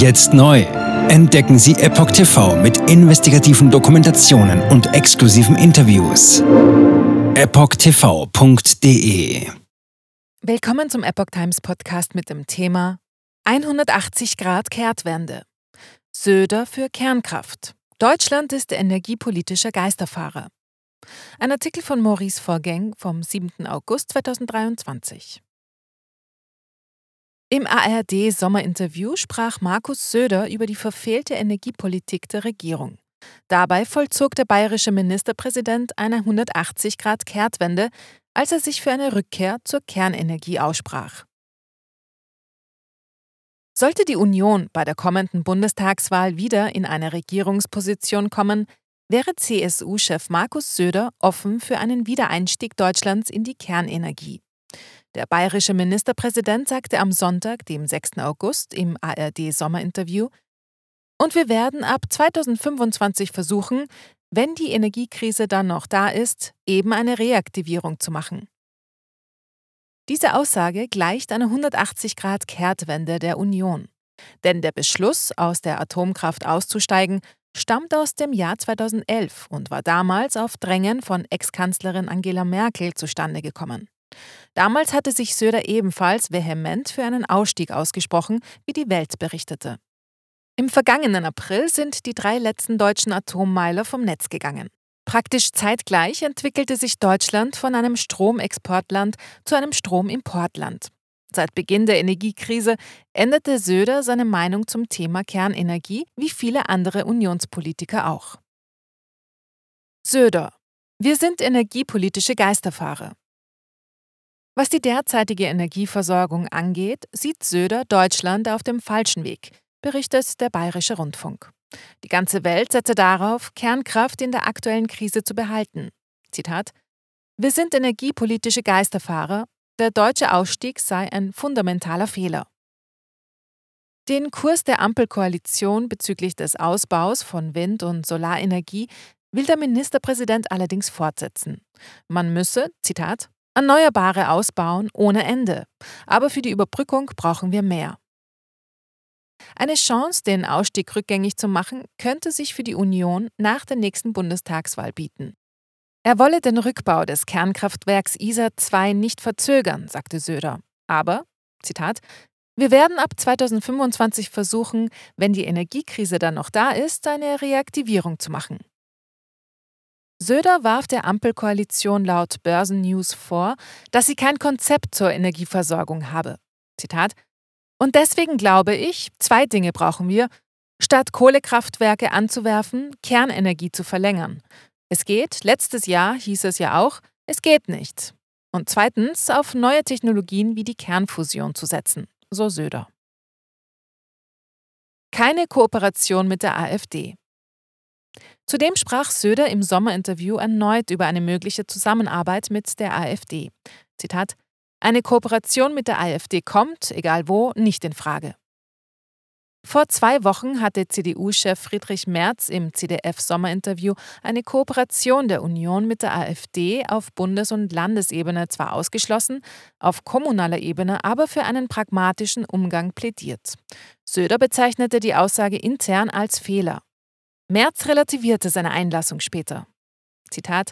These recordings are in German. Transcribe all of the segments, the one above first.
Jetzt neu. Entdecken Sie Epoch TV mit investigativen Dokumentationen und exklusiven Interviews. EpochTV.de Willkommen zum Epoch Times Podcast mit dem Thema 180 Grad Kehrtwende. Söder für Kernkraft. Deutschland ist energiepolitischer Geisterfahrer. Ein Artikel von Maurice Vorgäng vom 7. August 2023. Im ARD-Sommerinterview sprach Markus Söder über die verfehlte Energiepolitik der Regierung. Dabei vollzog der bayerische Ministerpräsident eine 180-Grad-Kehrtwende, als er sich für eine Rückkehr zur Kernenergie aussprach. Sollte die Union bei der kommenden Bundestagswahl wieder in eine Regierungsposition kommen, wäre CSU-Chef Markus Söder offen für einen Wiedereinstieg Deutschlands in die Kernenergie. Der bayerische Ministerpräsident sagte am Sonntag, dem 6. August, im ARD-Sommerinterview, und wir werden ab 2025 versuchen, wenn die Energiekrise dann noch da ist, eben eine Reaktivierung zu machen. Diese Aussage gleicht einer 180-Grad-Kehrtwende der Union. Denn der Beschluss, aus der Atomkraft auszusteigen, stammt aus dem Jahr 2011 und war damals auf Drängen von Ex-Kanzlerin Angela Merkel zustande gekommen. Damals hatte sich Söder ebenfalls vehement für einen Ausstieg ausgesprochen, wie die Welt berichtete. Im vergangenen April sind die drei letzten deutschen Atommeiler vom Netz gegangen. Praktisch zeitgleich entwickelte sich Deutschland von einem Stromexportland zu einem Stromimportland. Seit Beginn der Energiekrise änderte Söder seine Meinung zum Thema Kernenergie, wie viele andere Unionspolitiker auch. Söder. Wir sind energiepolitische Geisterfahrer. Was die derzeitige Energieversorgung angeht, sieht Söder Deutschland auf dem falschen Weg, berichtet der Bayerische Rundfunk. Die ganze Welt setze darauf, Kernkraft in der aktuellen Krise zu behalten. Zitat Wir sind energiepolitische Geisterfahrer, der deutsche Ausstieg sei ein fundamentaler Fehler. Den Kurs der Ampelkoalition bezüglich des Ausbaus von Wind- und Solarenergie will der Ministerpräsident allerdings fortsetzen. Man müsse, Zitat, Erneuerbare ausbauen ohne Ende. Aber für die Überbrückung brauchen wir mehr. Eine Chance, den Ausstieg rückgängig zu machen, könnte sich für die Union nach der nächsten Bundestagswahl bieten. Er wolle den Rückbau des Kernkraftwerks ISA 2 nicht verzögern, sagte Söder. Aber, Zitat, wir werden ab 2025 versuchen, wenn die Energiekrise dann noch da ist, eine Reaktivierung zu machen. Söder warf der Ampelkoalition laut Börsennews vor, dass sie kein Konzept zur Energieversorgung habe. Zitat: Und deswegen glaube ich, zwei Dinge brauchen wir. Statt Kohlekraftwerke anzuwerfen, Kernenergie zu verlängern. Es geht, letztes Jahr hieß es ja auch, es geht nicht. Und zweitens auf neue Technologien wie die Kernfusion zu setzen, so Söder. Keine Kooperation mit der AfD. Zudem sprach Söder im Sommerinterview erneut über eine mögliche Zusammenarbeit mit der AfD. Zitat: Eine Kooperation mit der AfD kommt, egal wo, nicht in Frage. Vor zwei Wochen hatte CDU-Chef Friedrich Merz im CDF-Sommerinterview eine Kooperation der Union mit der AfD auf Bundes- und Landesebene zwar ausgeschlossen, auf kommunaler Ebene aber für einen pragmatischen Umgang plädiert. Söder bezeichnete die Aussage intern als Fehler. Merz relativierte seine Einlassung später. Zitat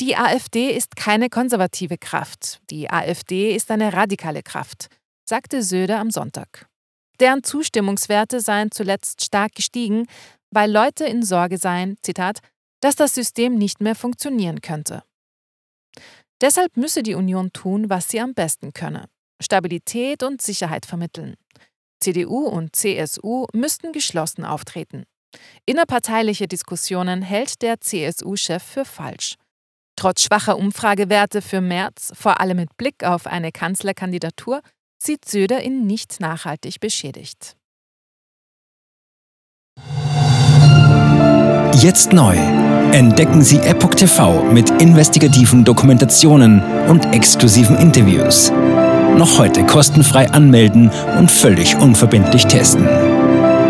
Die AfD ist keine konservative Kraft, die AfD ist eine radikale Kraft, sagte Söder am Sonntag. Deren Zustimmungswerte seien zuletzt stark gestiegen, weil Leute in Sorge seien, Zitat, dass das System nicht mehr funktionieren könnte. Deshalb müsse die Union tun, was sie am besten könne. Stabilität und Sicherheit vermitteln. CDU und CSU müssten geschlossen auftreten. Innerparteiliche Diskussionen hält der CSU-Chef für falsch. Trotz schwacher Umfragewerte für März, vor allem mit Blick auf eine Kanzlerkandidatur, sieht Söder ihn nicht nachhaltig beschädigt. Jetzt neu. Entdecken Sie Epoch TV mit investigativen Dokumentationen und exklusiven Interviews. Noch heute kostenfrei anmelden und völlig unverbindlich testen.